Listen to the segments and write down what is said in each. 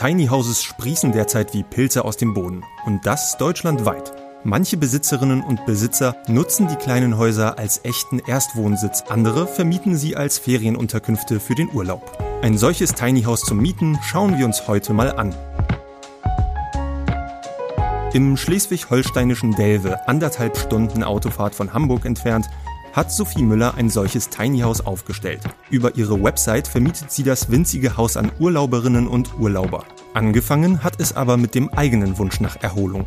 Tiny Houses sprießen derzeit wie Pilze aus dem Boden. Und das deutschlandweit. Manche Besitzerinnen und Besitzer nutzen die kleinen Häuser als echten Erstwohnsitz, andere vermieten sie als Ferienunterkünfte für den Urlaub. Ein solches Tiny House zum Mieten schauen wir uns heute mal an. Im schleswig-holsteinischen Delve, anderthalb Stunden Autofahrt von Hamburg entfernt, hat Sophie Müller ein solches Tiny House aufgestellt. Über ihre Website vermietet sie das winzige Haus an Urlauberinnen und Urlauber. Angefangen hat es aber mit dem eigenen Wunsch nach Erholung.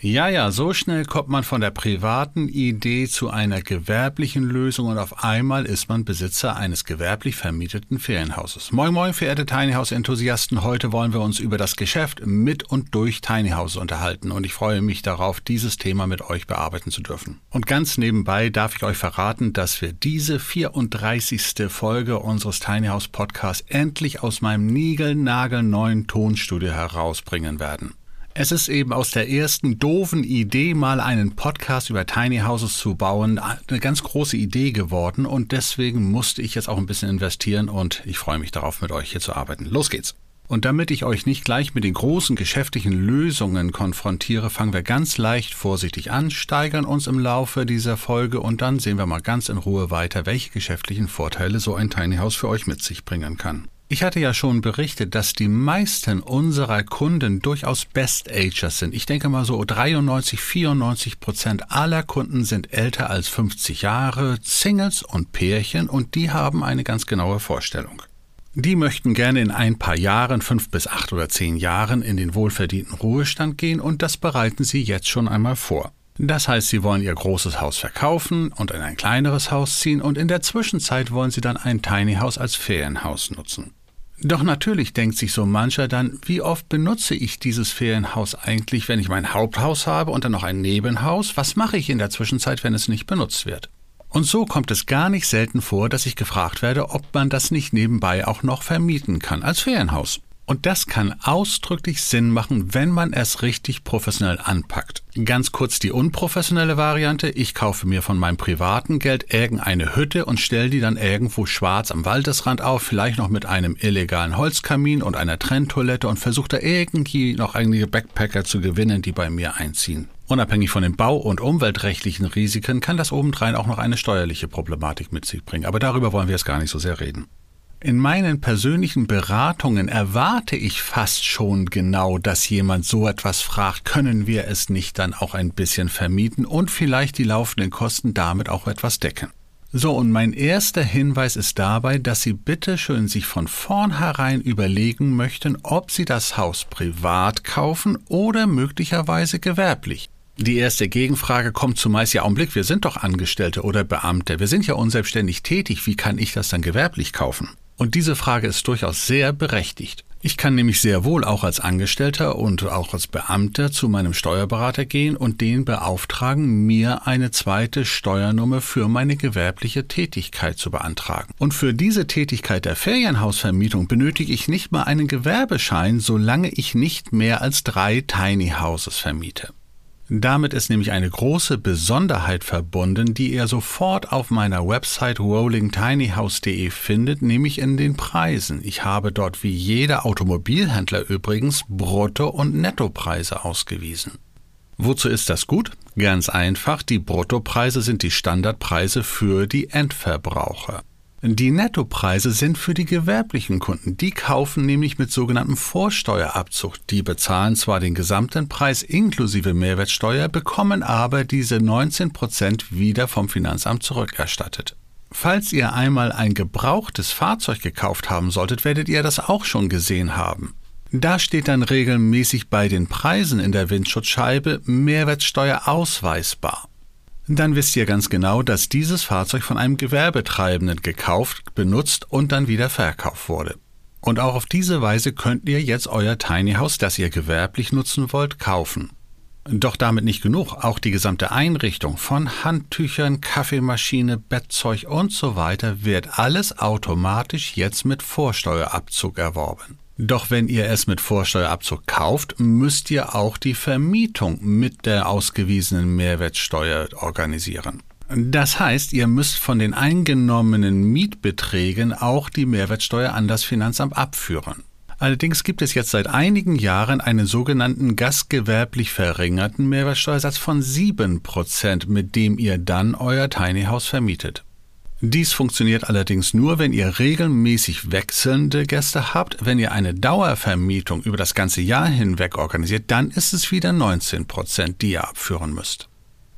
Ja, ja, so schnell kommt man von der privaten Idee zu einer gewerblichen Lösung und auf einmal ist man Besitzer eines gewerblich vermieteten Ferienhauses. Moin, moin, verehrte Tiny House Enthusiasten. Heute wollen wir uns über das Geschäft mit und durch Tiny House unterhalten und ich freue mich darauf, dieses Thema mit euch bearbeiten zu dürfen. Und ganz nebenbei darf ich euch verraten, dass wir diese 34. Folge unseres Tiny House Podcasts endlich aus meinem niegelnagelneuen Tonstudio herausbringen werden. Es ist eben aus der ersten doofen Idee, mal einen Podcast über Tiny Houses zu bauen, eine ganz große Idee geworden und deswegen musste ich jetzt auch ein bisschen investieren und ich freue mich darauf, mit euch hier zu arbeiten. Los geht's! Und damit ich euch nicht gleich mit den großen geschäftlichen Lösungen konfrontiere, fangen wir ganz leicht vorsichtig an, steigern uns im Laufe dieser Folge und dann sehen wir mal ganz in Ruhe weiter, welche geschäftlichen Vorteile so ein Tiny House für euch mit sich bringen kann. Ich hatte ja schon berichtet, dass die meisten unserer Kunden durchaus Best-Agers sind. Ich denke mal so 93, 94 Prozent aller Kunden sind älter als 50 Jahre, Singles und Pärchen und die haben eine ganz genaue Vorstellung. Die möchten gerne in ein paar Jahren, fünf bis acht oder zehn Jahren, in den wohlverdienten Ruhestand gehen und das bereiten sie jetzt schon einmal vor. Das heißt, sie wollen ihr großes Haus verkaufen und in ein kleineres Haus ziehen und in der Zwischenzeit wollen sie dann ein Tiny House als Ferienhaus nutzen. Doch natürlich denkt sich so mancher dann, wie oft benutze ich dieses Ferienhaus eigentlich, wenn ich mein Haupthaus habe und dann noch ein Nebenhaus? Was mache ich in der Zwischenzeit, wenn es nicht benutzt wird? Und so kommt es gar nicht selten vor, dass ich gefragt werde, ob man das nicht nebenbei auch noch vermieten kann als Ferienhaus. Und das kann ausdrücklich Sinn machen, wenn man es richtig professionell anpackt. Ganz kurz die unprofessionelle Variante. Ich kaufe mir von meinem privaten Geld irgendeine Hütte und stelle die dann irgendwo schwarz am Waldesrand auf, vielleicht noch mit einem illegalen Holzkamin und einer Trenntoilette und versuche da irgendwie noch einige Backpacker zu gewinnen, die bei mir einziehen. Unabhängig von den bau- und umweltrechtlichen Risiken kann das obendrein auch noch eine steuerliche Problematik mit sich bringen. Aber darüber wollen wir jetzt gar nicht so sehr reden. In meinen persönlichen Beratungen erwarte ich fast schon genau, dass jemand so etwas fragt, können wir es nicht dann auch ein bisschen vermieten und vielleicht die laufenden Kosten damit auch etwas decken. So, und mein erster Hinweis ist dabei, dass Sie bitte schön sich von vornherein überlegen möchten, ob Sie das Haus privat kaufen oder möglicherweise gewerblich. Die erste Gegenfrage kommt zumeist ja Augenblick, wir sind doch Angestellte oder Beamte, wir sind ja unselbstständig tätig, wie kann ich das dann gewerblich kaufen? Und diese Frage ist durchaus sehr berechtigt. Ich kann nämlich sehr wohl auch als Angestellter und auch als Beamter zu meinem Steuerberater gehen und den beauftragen, mir eine zweite Steuernummer für meine gewerbliche Tätigkeit zu beantragen. Und für diese Tätigkeit der Ferienhausvermietung benötige ich nicht mal einen Gewerbeschein, solange ich nicht mehr als drei Tiny Houses vermiete. Damit ist nämlich eine große Besonderheit verbunden, die ihr sofort auf meiner Website rollingtinyhouse.de findet, nämlich in den Preisen. Ich habe dort wie jeder Automobilhändler übrigens Brutto- und Nettopreise ausgewiesen. Wozu ist das gut? Ganz einfach, die Bruttopreise sind die Standardpreise für die Endverbraucher. Die Nettopreise sind für die gewerblichen Kunden. Die kaufen nämlich mit sogenanntem Vorsteuerabzug. Die bezahlen zwar den gesamten Preis inklusive Mehrwertsteuer, bekommen aber diese 19 Prozent wieder vom Finanzamt zurückerstattet. Falls ihr einmal ein gebrauchtes Fahrzeug gekauft haben solltet, werdet ihr das auch schon gesehen haben. Da steht dann regelmäßig bei den Preisen in der Windschutzscheibe Mehrwertsteuer ausweisbar. Dann wisst ihr ganz genau, dass dieses Fahrzeug von einem Gewerbetreibenden gekauft, benutzt und dann wieder verkauft wurde. Und auch auf diese Weise könnt ihr jetzt euer Tiny House, das ihr gewerblich nutzen wollt, kaufen. Doch damit nicht genug. Auch die gesamte Einrichtung von Handtüchern, Kaffeemaschine, Bettzeug und so weiter wird alles automatisch jetzt mit Vorsteuerabzug erworben. Doch wenn ihr es mit Vorsteuerabzug kauft, müsst ihr auch die Vermietung mit der ausgewiesenen Mehrwertsteuer organisieren. Das heißt, ihr müsst von den eingenommenen Mietbeträgen auch die Mehrwertsteuer an das Finanzamt abführen. Allerdings gibt es jetzt seit einigen Jahren einen sogenannten gastgewerblich verringerten Mehrwertsteuersatz von 7%, mit dem ihr dann euer Tiny House vermietet. Dies funktioniert allerdings nur, wenn ihr regelmäßig wechselnde Gäste habt. Wenn ihr eine Dauervermietung über das ganze Jahr hinweg organisiert, dann ist es wieder 19 Prozent, die ihr abführen müsst.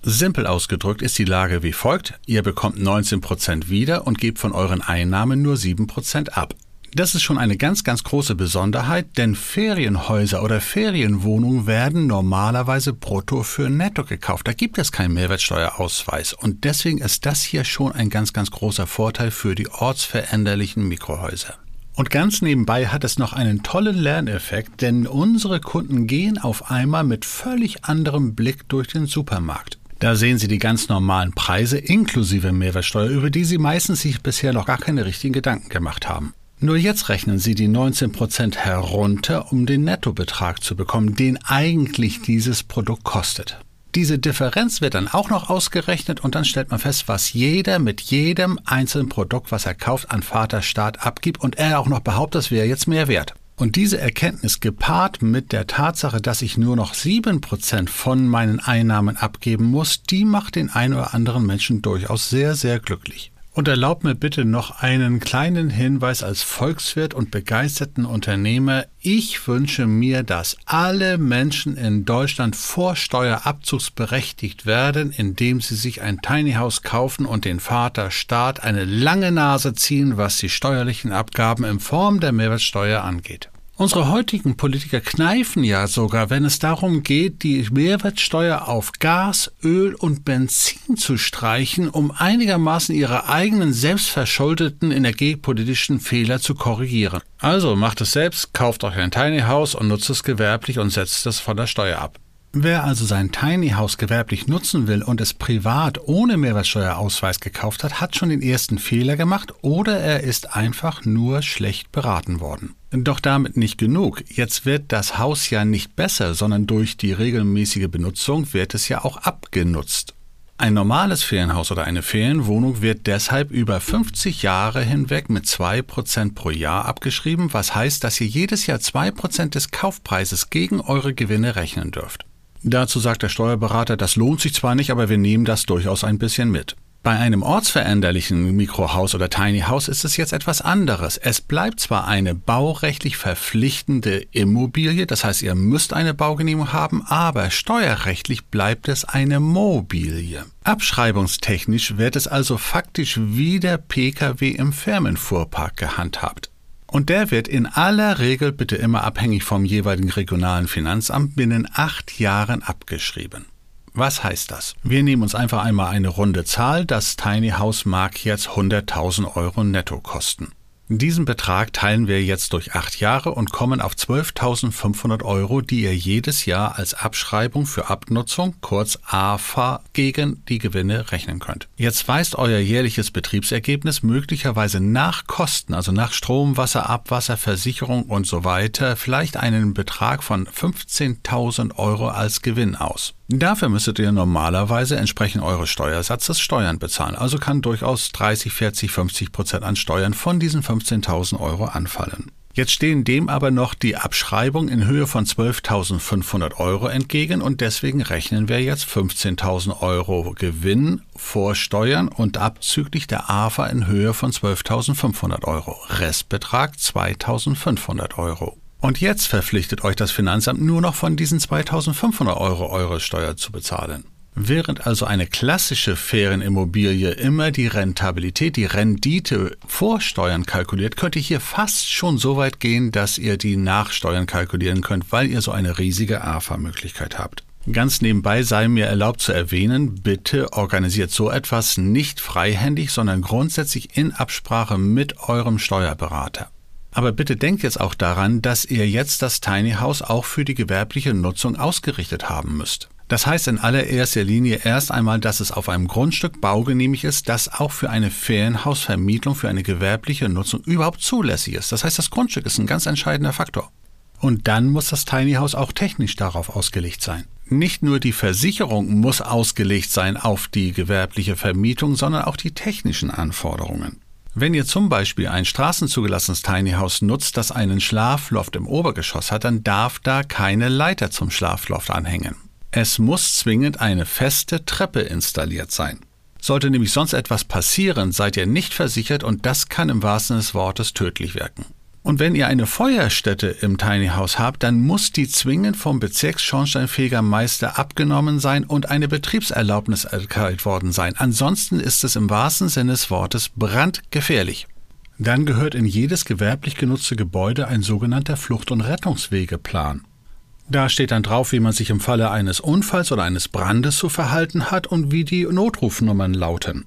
Simpel ausgedrückt ist die Lage wie folgt. Ihr bekommt 19 Prozent wieder und gebt von euren Einnahmen nur 7 Prozent ab. Das ist schon eine ganz, ganz große Besonderheit, denn Ferienhäuser oder Ferienwohnungen werden normalerweise brutto für netto gekauft. Da gibt es keinen Mehrwertsteuerausweis. Und deswegen ist das hier schon ein ganz, ganz großer Vorteil für die ortsveränderlichen Mikrohäuser. Und ganz nebenbei hat es noch einen tollen Lerneffekt, denn unsere Kunden gehen auf einmal mit völlig anderem Blick durch den Supermarkt. Da sehen Sie die ganz normalen Preise inklusive Mehrwertsteuer, über die Sie meistens sich bisher noch gar keine richtigen Gedanken gemacht haben. Nur jetzt rechnen Sie die 19% herunter, um den Nettobetrag zu bekommen, den eigentlich dieses Produkt kostet. Diese Differenz wird dann auch noch ausgerechnet und dann stellt man fest, was jeder mit jedem einzelnen Produkt, was er kauft, an Vaterstaat abgibt und er auch noch behauptet, es wäre jetzt mehr wert. Und diese Erkenntnis gepaart mit der Tatsache, dass ich nur noch 7% von meinen Einnahmen abgeben muss, die macht den einen oder anderen Menschen durchaus sehr, sehr glücklich. Und erlaubt mir bitte noch einen kleinen Hinweis als Volkswirt und begeisterten Unternehmer. Ich wünsche mir, dass alle Menschen in Deutschland vorsteuerabzugsberechtigt werden, indem sie sich ein Tiny House kaufen und den Vater Staat eine lange Nase ziehen, was die steuerlichen Abgaben in Form der Mehrwertsteuer angeht. Unsere heutigen Politiker kneifen ja sogar, wenn es darum geht, die Mehrwertsteuer auf Gas, Öl und Benzin zu streichen, um einigermaßen ihre eigenen selbstverschuldeten energiepolitischen Fehler zu korrigieren. Also macht es selbst, kauft euch ein Tiny House und nutzt es gewerblich und setzt es von der Steuer ab. Wer also sein Tiny House gewerblich nutzen will und es privat ohne Mehrwertsteuerausweis gekauft hat, hat schon den ersten Fehler gemacht oder er ist einfach nur schlecht beraten worden. Doch damit nicht genug. Jetzt wird das Haus ja nicht besser, sondern durch die regelmäßige Benutzung wird es ja auch abgenutzt. Ein normales Ferienhaus oder eine Ferienwohnung wird deshalb über 50 Jahre hinweg mit 2% pro Jahr abgeschrieben, was heißt, dass ihr jedes Jahr 2% des Kaufpreises gegen eure Gewinne rechnen dürft. Dazu sagt der Steuerberater, das lohnt sich zwar nicht, aber wir nehmen das durchaus ein bisschen mit. Bei einem ortsveränderlichen Mikrohaus oder Tiny House ist es jetzt etwas anderes. Es bleibt zwar eine baurechtlich verpflichtende Immobilie, das heißt, ihr müsst eine Baugenehmigung haben, aber steuerrechtlich bleibt es eine Mobilie. Abschreibungstechnisch wird es also faktisch wie der Pkw im Firmenfuhrpark gehandhabt. Und der wird in aller Regel, bitte immer abhängig vom jeweiligen regionalen Finanzamt, binnen acht Jahren abgeschrieben. Was heißt das? Wir nehmen uns einfach einmal eine runde Zahl. Das Tiny House mag jetzt 100.000 Euro netto kosten. Diesen Betrag teilen wir jetzt durch acht Jahre und kommen auf 12.500 Euro, die ihr jedes Jahr als Abschreibung für Abnutzung, kurz AFA, gegen die Gewinne rechnen könnt. Jetzt weist euer jährliches Betriebsergebnis möglicherweise nach Kosten, also nach Strom, Wasser, Abwasser, Versicherung und so weiter, vielleicht einen Betrag von 15.000 Euro als Gewinn aus. Dafür müsstet ihr normalerweise entsprechend eures Steuersatzes Steuern bezahlen. Also kann durchaus 30, 40, 50 Prozent an Steuern von diesen 15.000 Euro anfallen. Jetzt stehen dem aber noch die Abschreibung in Höhe von 12.500 Euro entgegen und deswegen rechnen wir jetzt 15.000 Euro Gewinn vor Steuern und abzüglich der AFA in Höhe von 12.500 Euro. Restbetrag 2.500 Euro. Und jetzt verpflichtet euch das Finanzamt nur noch von diesen 2500 Euro eure Steuer zu bezahlen. Während also eine klassische Ferienimmobilie immer die Rentabilität, die Rendite vor Steuern kalkuliert, könnt ihr hier fast schon so weit gehen, dass ihr die Nachsteuern kalkulieren könnt, weil ihr so eine riesige AFA-Möglichkeit habt. Ganz nebenbei sei mir erlaubt zu erwähnen, bitte organisiert so etwas nicht freihändig, sondern grundsätzlich in Absprache mit eurem Steuerberater. Aber bitte denkt jetzt auch daran, dass ihr jetzt das Tiny House auch für die gewerbliche Nutzung ausgerichtet haben müsst. Das heißt in allererster Linie erst einmal, dass es auf einem Grundstück baugenehmigt ist, das auch für eine Ferienhausvermietung, für eine gewerbliche Nutzung überhaupt zulässig ist. Das heißt, das Grundstück ist ein ganz entscheidender Faktor. Und dann muss das Tiny House auch technisch darauf ausgelegt sein. Nicht nur die Versicherung muss ausgelegt sein auf die gewerbliche Vermietung, sondern auch die technischen Anforderungen. Wenn ihr zum Beispiel ein straßenzugelassenes Tiny House nutzt, das einen Schlafloft im Obergeschoss hat, dann darf da keine Leiter zum Schlafloft anhängen. Es muss zwingend eine feste Treppe installiert sein. Sollte nämlich sonst etwas passieren, seid ihr nicht versichert und das kann im wahrsten des Wortes tödlich wirken. Und wenn ihr eine Feuerstätte im Tiny House habt, dann muss die zwingend vom Bezirksschornsteinfegermeister abgenommen sein und eine Betriebserlaubnis erteilt worden sein. Ansonsten ist es im wahrsten Sinne des Wortes brandgefährlich. Dann gehört in jedes gewerblich genutzte Gebäude ein sogenannter Flucht- und Rettungswegeplan. Da steht dann drauf, wie man sich im Falle eines Unfalls oder eines Brandes zu verhalten hat und wie die Notrufnummern lauten.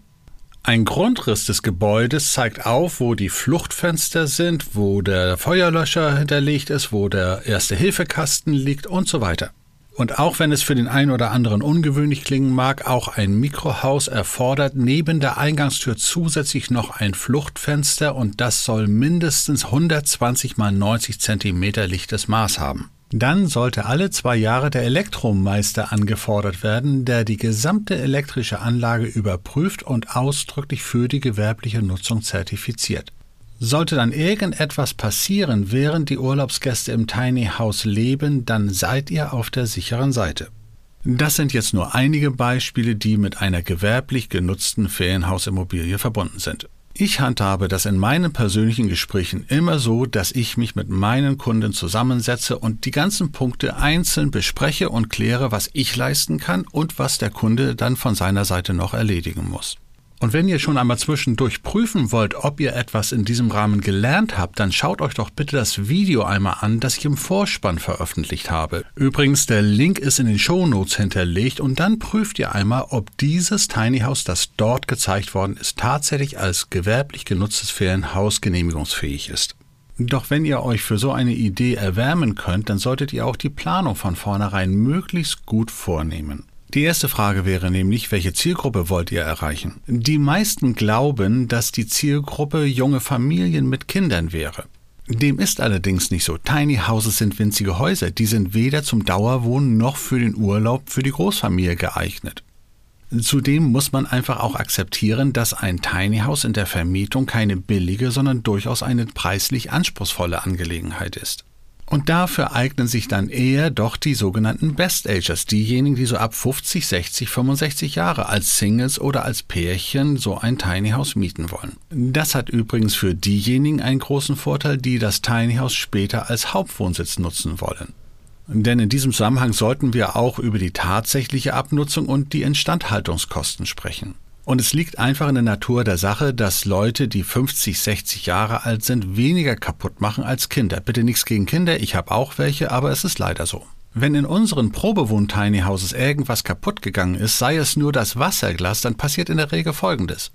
Ein Grundriss des Gebäudes zeigt auf, wo die Fluchtfenster sind, wo der Feuerlöscher hinterlegt ist, wo der Erste-Hilfe-Kasten liegt und so weiter. Und auch wenn es für den einen oder anderen ungewöhnlich klingen mag, auch ein Mikrohaus erfordert neben der Eingangstür zusätzlich noch ein Fluchtfenster und das soll mindestens 120 mal 90 Zentimeter lichtes Maß haben. Dann sollte alle zwei Jahre der Elektromeister angefordert werden, der die gesamte elektrische Anlage überprüft und ausdrücklich für die gewerbliche Nutzung zertifiziert. Sollte dann irgendetwas passieren, während die Urlaubsgäste im Tiny House leben, dann seid ihr auf der sicheren Seite. Das sind jetzt nur einige Beispiele, die mit einer gewerblich genutzten Ferienhausimmobilie verbunden sind. Ich handhabe das in meinen persönlichen Gesprächen immer so, dass ich mich mit meinen Kunden zusammensetze und die ganzen Punkte einzeln bespreche und kläre, was ich leisten kann und was der Kunde dann von seiner Seite noch erledigen muss. Und wenn ihr schon einmal zwischendurch prüfen wollt, ob ihr etwas in diesem Rahmen gelernt habt, dann schaut euch doch bitte das Video einmal an, das ich im Vorspann veröffentlicht habe. Übrigens, der Link ist in den Show Notes hinterlegt und dann prüft ihr einmal, ob dieses Tiny House, das dort gezeigt worden ist, tatsächlich als gewerblich genutztes Ferienhaus genehmigungsfähig ist. Doch wenn ihr euch für so eine Idee erwärmen könnt, dann solltet ihr auch die Planung von vornherein möglichst gut vornehmen. Die erste Frage wäre nämlich, welche Zielgruppe wollt ihr erreichen? Die meisten glauben, dass die Zielgruppe junge Familien mit Kindern wäre. Dem ist allerdings nicht so. Tiny Houses sind winzige Häuser, die sind weder zum Dauerwohnen noch für den Urlaub für die Großfamilie geeignet. Zudem muss man einfach auch akzeptieren, dass ein Tiny House in der Vermietung keine billige, sondern durchaus eine preislich anspruchsvolle Angelegenheit ist. Und dafür eignen sich dann eher doch die sogenannten Best Agers, diejenigen, die so ab 50, 60, 65 Jahre als Singles oder als Pärchen so ein Tiny House mieten wollen. Das hat übrigens für diejenigen einen großen Vorteil, die das Tiny House später als Hauptwohnsitz nutzen wollen. Denn in diesem Zusammenhang sollten wir auch über die tatsächliche Abnutzung und die Instandhaltungskosten sprechen. Und es liegt einfach in der Natur der Sache, dass Leute, die 50, 60 Jahre alt sind, weniger kaputt machen als Kinder. Bitte nichts gegen Kinder, ich habe auch welche, aber es ist leider so. Wenn in unseren Probewohn-Tiny Houses irgendwas kaputt gegangen ist, sei es nur das Wasserglas, dann passiert in der Regel Folgendes.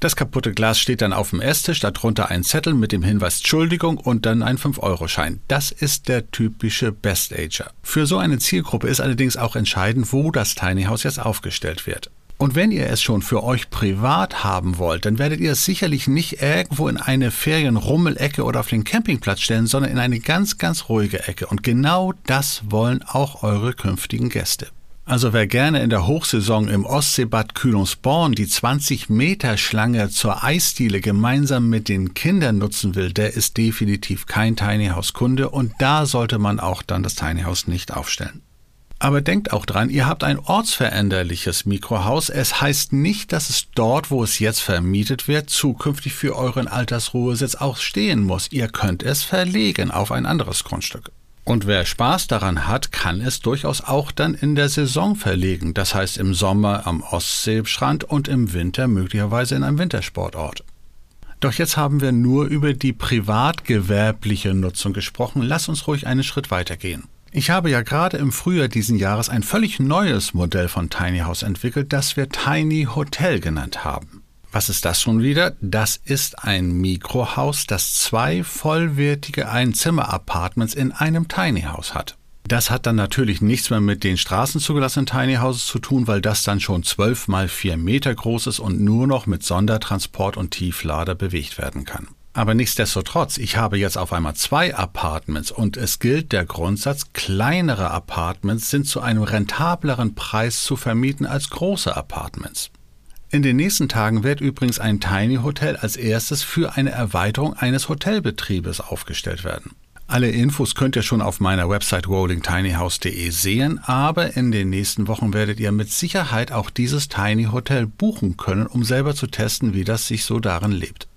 Das kaputte Glas steht dann auf dem Esstisch, darunter ein Zettel mit dem Hinweis Entschuldigung und dann ein 5-Euro-Schein. Das ist der typische Best Ager. Für so eine Zielgruppe ist allerdings auch entscheidend, wo das Tiny House jetzt aufgestellt wird. Und wenn ihr es schon für euch privat haben wollt, dann werdet ihr es sicherlich nicht irgendwo in eine Ferienrummelecke oder auf den Campingplatz stellen, sondern in eine ganz, ganz ruhige Ecke. Und genau das wollen auch eure künftigen Gäste. Also wer gerne in der Hochsaison im Ostseebad Kühlungsborn die 20 Meter Schlange zur Eisdiele gemeinsam mit den Kindern nutzen will, der ist definitiv kein Tiny House Kunde und da sollte man auch dann das Tiny House nicht aufstellen. Aber denkt auch dran, ihr habt ein ortsveränderliches Mikrohaus. Es heißt nicht, dass es dort, wo es jetzt vermietet wird, zukünftig für euren Altersruhesitz auch stehen muss. Ihr könnt es verlegen auf ein anderes Grundstück. Und wer Spaß daran hat, kann es durchaus auch dann in der Saison verlegen. Das heißt im Sommer am Ostseestrand und im Winter möglicherweise in einem Wintersportort. Doch jetzt haben wir nur über die privatgewerbliche Nutzung gesprochen. Lass uns ruhig einen Schritt weitergehen. Ich habe ja gerade im Frühjahr diesen Jahres ein völlig neues Modell von Tiny House entwickelt, das wir Tiny Hotel genannt haben. Was ist das schon wieder? Das ist ein Mikrohaus, das zwei vollwertige Einzimmer-Apartments in einem Tiny House hat. Das hat dann natürlich nichts mehr mit den straßenzugelassenen Tiny Houses zu tun, weil das dann schon 12 mal 4 Meter groß ist und nur noch mit Sondertransport und Tieflader bewegt werden kann. Aber nichtsdestotrotz, ich habe jetzt auf einmal zwei Apartments und es gilt der Grundsatz, kleinere Apartments sind zu einem rentableren Preis zu vermieten als große Apartments. In den nächsten Tagen wird übrigens ein Tiny Hotel als erstes für eine Erweiterung eines Hotelbetriebes aufgestellt werden. Alle Infos könnt ihr schon auf meiner Website rollingtinyhouse.de sehen, aber in den nächsten Wochen werdet ihr mit Sicherheit auch dieses Tiny Hotel buchen können, um selber zu testen, wie das sich so darin lebt.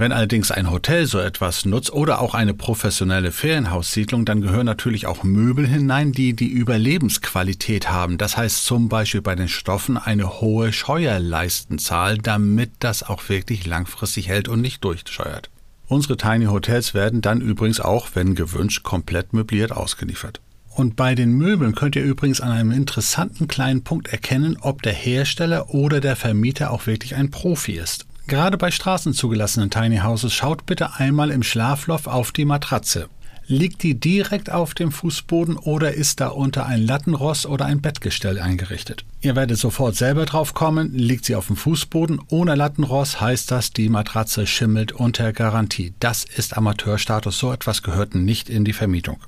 Wenn allerdings ein Hotel so etwas nutzt oder auch eine professionelle Ferienhaussiedlung, dann gehören natürlich auch Möbel hinein, die die Überlebensqualität haben. Das heißt zum Beispiel bei den Stoffen eine hohe Scheuerleistenzahl, damit das auch wirklich langfristig hält und nicht durchscheuert. Unsere Tiny Hotels werden dann übrigens auch, wenn gewünscht, komplett möbliert ausgeliefert. Und bei den Möbeln könnt ihr übrigens an einem interessanten kleinen Punkt erkennen, ob der Hersteller oder der Vermieter auch wirklich ein Profi ist. Gerade bei straßenzugelassenen Tiny Houses schaut bitte einmal im Schlafloft auf die Matratze. Liegt die direkt auf dem Fußboden oder ist da unter ein Lattenrost oder ein Bettgestell eingerichtet? Ihr werdet sofort selber drauf kommen, liegt sie auf dem Fußboden ohne Lattenrost, heißt das, die Matratze schimmelt unter Garantie. Das ist Amateurstatus, so etwas gehört nicht in die Vermietung.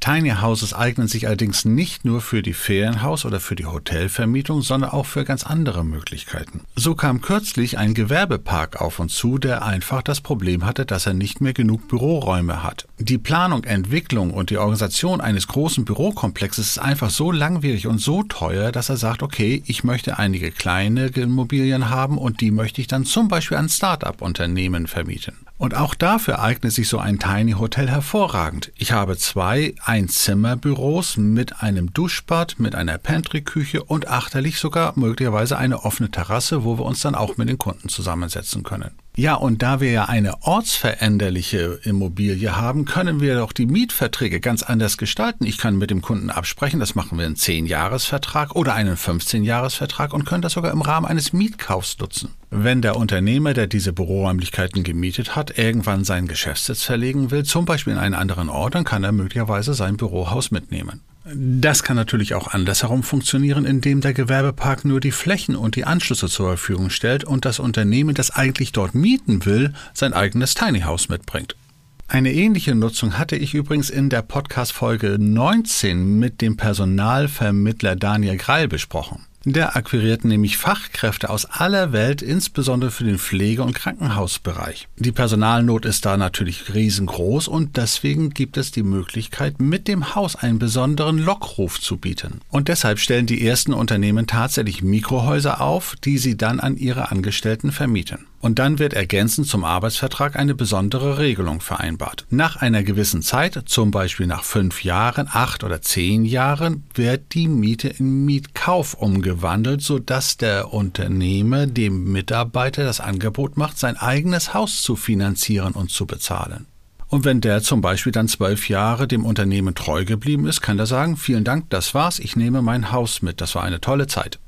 Tiny Houses eignen sich allerdings nicht nur für die Ferienhaus- oder für die Hotelvermietung, sondern auch für ganz andere Möglichkeiten. So kam kürzlich ein Gewerbepark auf uns zu, der einfach das Problem hatte, dass er nicht mehr genug Büroräume hat. Die Planung, Entwicklung und die Organisation eines großen Bürokomplexes ist einfach so langwierig und so teuer, dass er sagt, okay, ich möchte einige kleine Immobilien haben und die möchte ich dann zum Beispiel an Start-up-Unternehmen vermieten. Und auch dafür eignet sich so ein Tiny Hotel hervorragend. Ich habe zwei Einzimmerbüros mit einem Duschbad, mit einer Pantry-Küche und achterlich sogar möglicherweise eine offene Terrasse, wo wir uns dann auch mit den Kunden zusammensetzen können. Ja, und da wir ja eine ortsveränderliche Immobilie haben, können wir doch die Mietverträge ganz anders gestalten. Ich kann mit dem Kunden absprechen, das machen wir einen 10-Jahres-Vertrag oder einen 15-Jahres-Vertrag und können das sogar im Rahmen eines Mietkaufs nutzen. Wenn der Unternehmer, der diese Büroräumlichkeiten gemietet hat, irgendwann seinen Geschäftssitz verlegen will, zum Beispiel in einen anderen Ort, dann kann er möglicherweise sein Bürohaus mitnehmen. Das kann natürlich auch andersherum funktionieren, indem der Gewerbepark nur die Flächen und die Anschlüsse zur Verfügung stellt und das Unternehmen, das eigentlich dort mieten will, sein eigenes Tiny House mitbringt. Eine ähnliche Nutzung hatte ich übrigens in der Podcast-Folge 19 mit dem Personalvermittler Daniel Greil besprochen. Der akquiriert nämlich Fachkräfte aus aller Welt, insbesondere für den Pflege- und Krankenhausbereich. Die Personalnot ist da natürlich riesengroß und deswegen gibt es die Möglichkeit, mit dem Haus einen besonderen Lockruf zu bieten. Und deshalb stellen die ersten Unternehmen tatsächlich Mikrohäuser auf, die sie dann an ihre Angestellten vermieten. Und dann wird ergänzend zum Arbeitsvertrag eine besondere Regelung vereinbart. Nach einer gewissen Zeit, zum Beispiel nach fünf Jahren, acht oder zehn Jahren, wird die Miete in Mietkauf umgewandelt, sodass der Unternehmer dem Mitarbeiter das Angebot macht, sein eigenes Haus zu finanzieren und zu bezahlen. Und wenn der zum Beispiel dann zwölf Jahre dem Unternehmen treu geblieben ist, kann er sagen, vielen Dank, das war's, ich nehme mein Haus mit, das war eine tolle Zeit.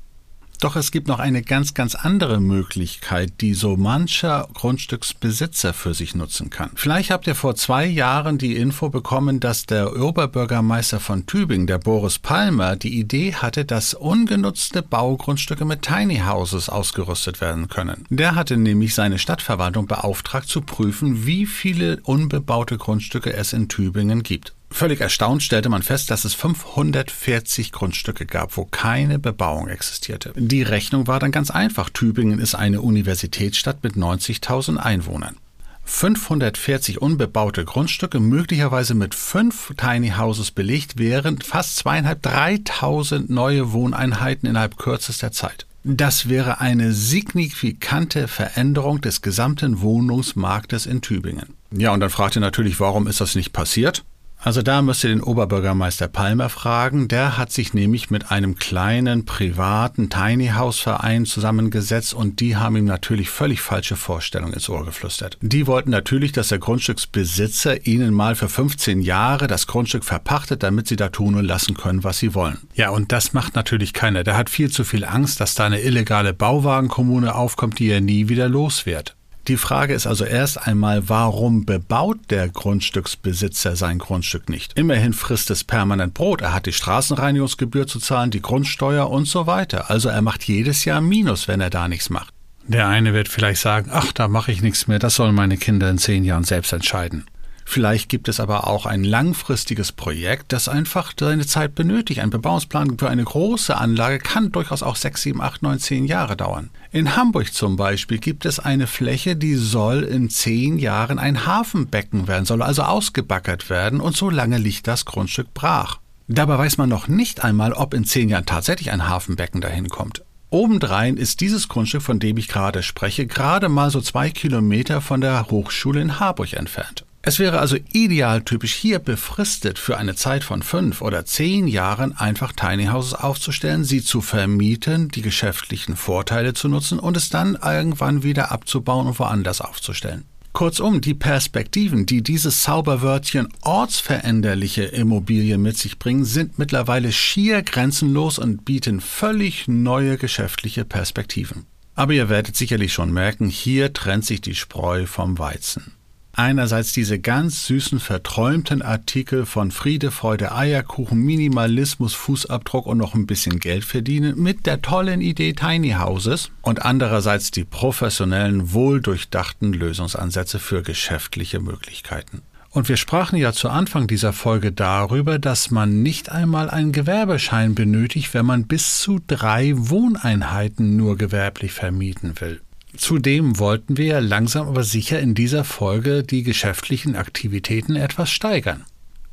Doch es gibt noch eine ganz, ganz andere Möglichkeit, die so mancher Grundstücksbesitzer für sich nutzen kann. Vielleicht habt ihr vor zwei Jahren die Info bekommen, dass der Oberbürgermeister von Tübingen, der Boris Palmer, die Idee hatte, dass ungenutzte Baugrundstücke mit Tiny Houses ausgerüstet werden können. Der hatte nämlich seine Stadtverwaltung beauftragt zu prüfen, wie viele unbebaute Grundstücke es in Tübingen gibt. Völlig erstaunt stellte man fest, dass es 540 Grundstücke gab, wo keine Bebauung existierte. Die Rechnung war dann ganz einfach. Tübingen ist eine Universitätsstadt mit 90.000 Einwohnern. 540 unbebaute Grundstücke, möglicherweise mit fünf Tiny Houses belegt, wären fast zweieinhalb, dreitausend neue Wohneinheiten innerhalb kürzester Zeit. Das wäre eine signifikante Veränderung des gesamten Wohnungsmarktes in Tübingen. Ja, und dann fragt ihr natürlich, warum ist das nicht passiert? Also da müsst ihr den Oberbürgermeister Palmer fragen. Der hat sich nämlich mit einem kleinen privaten Tiny House Verein zusammengesetzt und die haben ihm natürlich völlig falsche Vorstellungen ins Ohr geflüstert. Die wollten natürlich, dass der Grundstücksbesitzer ihnen mal für 15 Jahre das Grundstück verpachtet, damit sie da tun und lassen können, was sie wollen. Ja, und das macht natürlich keiner. Der hat viel zu viel Angst, dass da eine illegale Bauwagenkommune aufkommt, die er nie wieder los wird. Die Frage ist also erst einmal, warum bebaut der Grundstücksbesitzer sein Grundstück nicht? Immerhin frisst es permanent Brot. Er hat die Straßenreinigungsgebühr zu zahlen, die Grundsteuer und so weiter. Also er macht jedes Jahr Minus, wenn er da nichts macht. Der eine wird vielleicht sagen, ach, da mache ich nichts mehr, das sollen meine Kinder in zehn Jahren selbst entscheiden. Vielleicht gibt es aber auch ein langfristiges Projekt, das einfach seine Zeit benötigt. Ein Bebauungsplan für eine große Anlage kann durchaus auch sechs, sieben, acht, neun, zehn Jahre dauern. In Hamburg zum Beispiel gibt es eine Fläche, die soll in zehn Jahren ein Hafenbecken werden, soll also ausgebackert werden und so lange liegt das Grundstück brach. Dabei weiß man noch nicht einmal, ob in zehn Jahren tatsächlich ein Hafenbecken dahin kommt. Obendrein ist dieses Grundstück, von dem ich gerade spreche, gerade mal so zwei Kilometer von der Hochschule in Harburg entfernt. Es wäre also idealtypisch hier befristet für eine Zeit von fünf oder zehn Jahren einfach Tiny Houses aufzustellen, sie zu vermieten, die geschäftlichen Vorteile zu nutzen und es dann irgendwann wieder abzubauen und woanders aufzustellen. Kurzum, die Perspektiven, die dieses Zauberwörtchen ortsveränderliche Immobilien mit sich bringen, sind mittlerweile schier grenzenlos und bieten völlig neue geschäftliche Perspektiven. Aber ihr werdet sicherlich schon merken, hier trennt sich die Spreu vom Weizen. Einerseits diese ganz süßen, verträumten Artikel von Friede, Freude, Eierkuchen, Minimalismus, Fußabdruck und noch ein bisschen Geld verdienen mit der tollen Idee Tiny Houses und andererseits die professionellen, wohldurchdachten Lösungsansätze für geschäftliche Möglichkeiten. Und wir sprachen ja zu Anfang dieser Folge darüber, dass man nicht einmal einen Gewerbeschein benötigt, wenn man bis zu drei Wohneinheiten nur gewerblich vermieten will. Zudem wollten wir langsam aber sicher in dieser Folge die geschäftlichen Aktivitäten etwas steigern.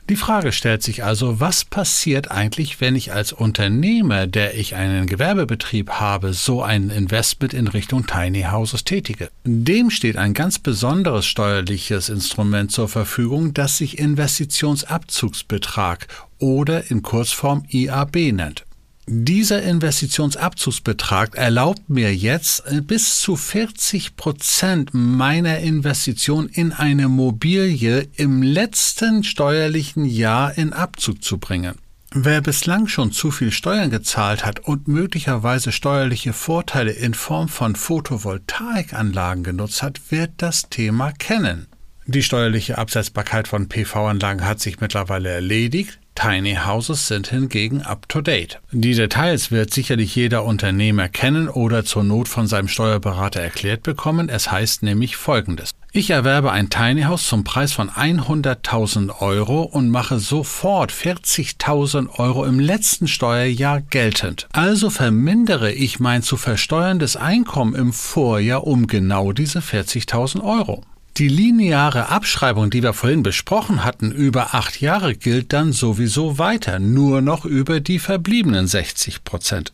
Die Frage stellt sich also, was passiert eigentlich, wenn ich als Unternehmer, der ich einen Gewerbebetrieb habe, so ein Investment in Richtung Tiny Houses tätige? Dem steht ein ganz besonderes steuerliches Instrument zur Verfügung, das sich Investitionsabzugsbetrag oder in Kurzform IAB nennt. Dieser Investitionsabzugsbetrag erlaubt mir jetzt äh, bis zu 40 Prozent meiner Investition in eine Mobilie im letzten steuerlichen Jahr in Abzug zu bringen. Wer bislang schon zu viel Steuern gezahlt hat und möglicherweise steuerliche Vorteile in Form von Photovoltaikanlagen genutzt hat, wird das Thema kennen. Die steuerliche Absetzbarkeit von PV-Anlagen hat sich mittlerweile erledigt. Tiny Houses sind hingegen up-to-date. Die Details wird sicherlich jeder Unternehmer kennen oder zur Not von seinem Steuerberater erklärt bekommen. Es heißt nämlich folgendes. Ich erwerbe ein Tiny House zum Preis von 100.000 Euro und mache sofort 40.000 Euro im letzten Steuerjahr geltend. Also vermindere ich mein zu versteuerndes Einkommen im Vorjahr um genau diese 40.000 Euro. Die lineare Abschreibung, die wir vorhin besprochen hatten, über acht Jahre gilt dann sowieso weiter, nur noch über die verbliebenen 60 Prozent.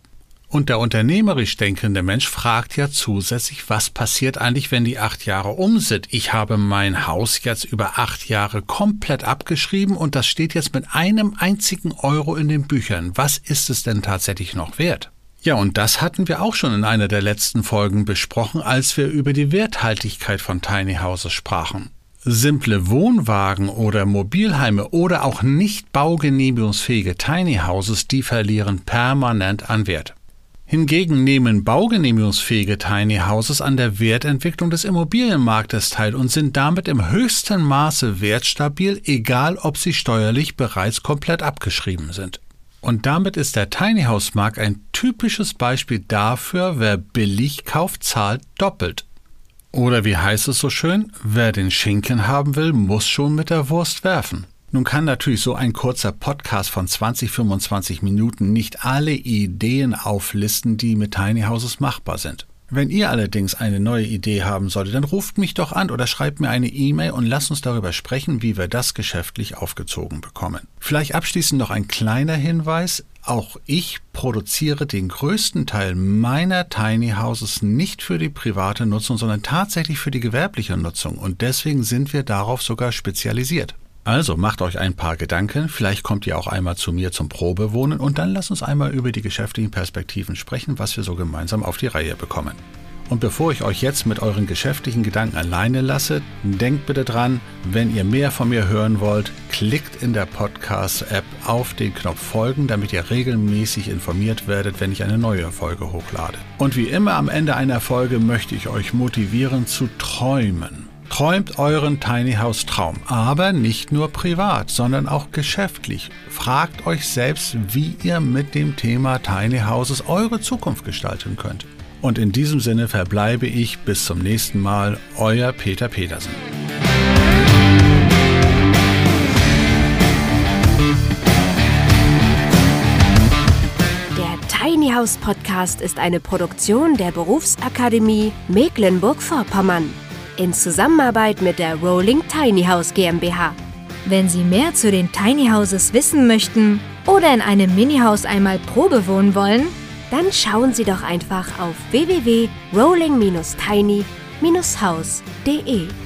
Und der unternehmerisch denkende Mensch fragt ja zusätzlich, was passiert eigentlich, wenn die acht Jahre um sind? Ich habe mein Haus jetzt über acht Jahre komplett abgeschrieben und das steht jetzt mit einem einzigen Euro in den Büchern. Was ist es denn tatsächlich noch wert? Ja, und das hatten wir auch schon in einer der letzten Folgen besprochen, als wir über die Werthaltigkeit von Tiny Houses sprachen. Simple Wohnwagen oder Mobilheime oder auch nicht baugenehmigungsfähige Tiny Houses, die verlieren permanent an Wert. Hingegen nehmen baugenehmigungsfähige Tiny Houses an der Wertentwicklung des Immobilienmarktes teil und sind damit im höchsten Maße wertstabil, egal ob sie steuerlich bereits komplett abgeschrieben sind. Und damit ist der Tiny House Markt ein typisches Beispiel dafür, wer billig kauft, zahlt doppelt. Oder wie heißt es so schön, wer den Schinken haben will, muss schon mit der Wurst werfen. Nun kann natürlich so ein kurzer Podcast von 20, 25 Minuten nicht alle Ideen auflisten, die mit Tiny Houses machbar sind. Wenn ihr allerdings eine neue Idee haben solltet, dann ruft mich doch an oder schreibt mir eine E-Mail und lasst uns darüber sprechen, wie wir das geschäftlich aufgezogen bekommen. Vielleicht abschließend noch ein kleiner Hinweis. Auch ich produziere den größten Teil meiner Tiny Houses nicht für die private Nutzung, sondern tatsächlich für die gewerbliche Nutzung und deswegen sind wir darauf sogar spezialisiert. Also macht euch ein paar Gedanken, vielleicht kommt ihr auch einmal zu mir zum Probewohnen und dann lasst uns einmal über die geschäftlichen Perspektiven sprechen, was wir so gemeinsam auf die Reihe bekommen. Und bevor ich euch jetzt mit euren geschäftlichen Gedanken alleine lasse, denkt bitte dran, wenn ihr mehr von mir hören wollt, klickt in der Podcast-App auf den Knopf Folgen, damit ihr regelmäßig informiert werdet, wenn ich eine neue Folge hochlade. Und wie immer am Ende einer Folge möchte ich euch motivieren zu träumen. Träumt euren Tiny House Traum, aber nicht nur privat, sondern auch geschäftlich. Fragt euch selbst, wie ihr mit dem Thema Tiny Houses eure Zukunft gestalten könnt. Und in diesem Sinne verbleibe ich bis zum nächsten Mal, euer Peter Petersen. Der Tiny House Podcast ist eine Produktion der Berufsakademie Mecklenburg-Vorpommern in Zusammenarbeit mit der Rolling Tiny House GmbH. Wenn Sie mehr zu den Tiny Houses wissen möchten oder in einem Mini-Haus einmal Probe wohnen wollen, dann schauen Sie doch einfach auf www.rolling-tiny-house.de.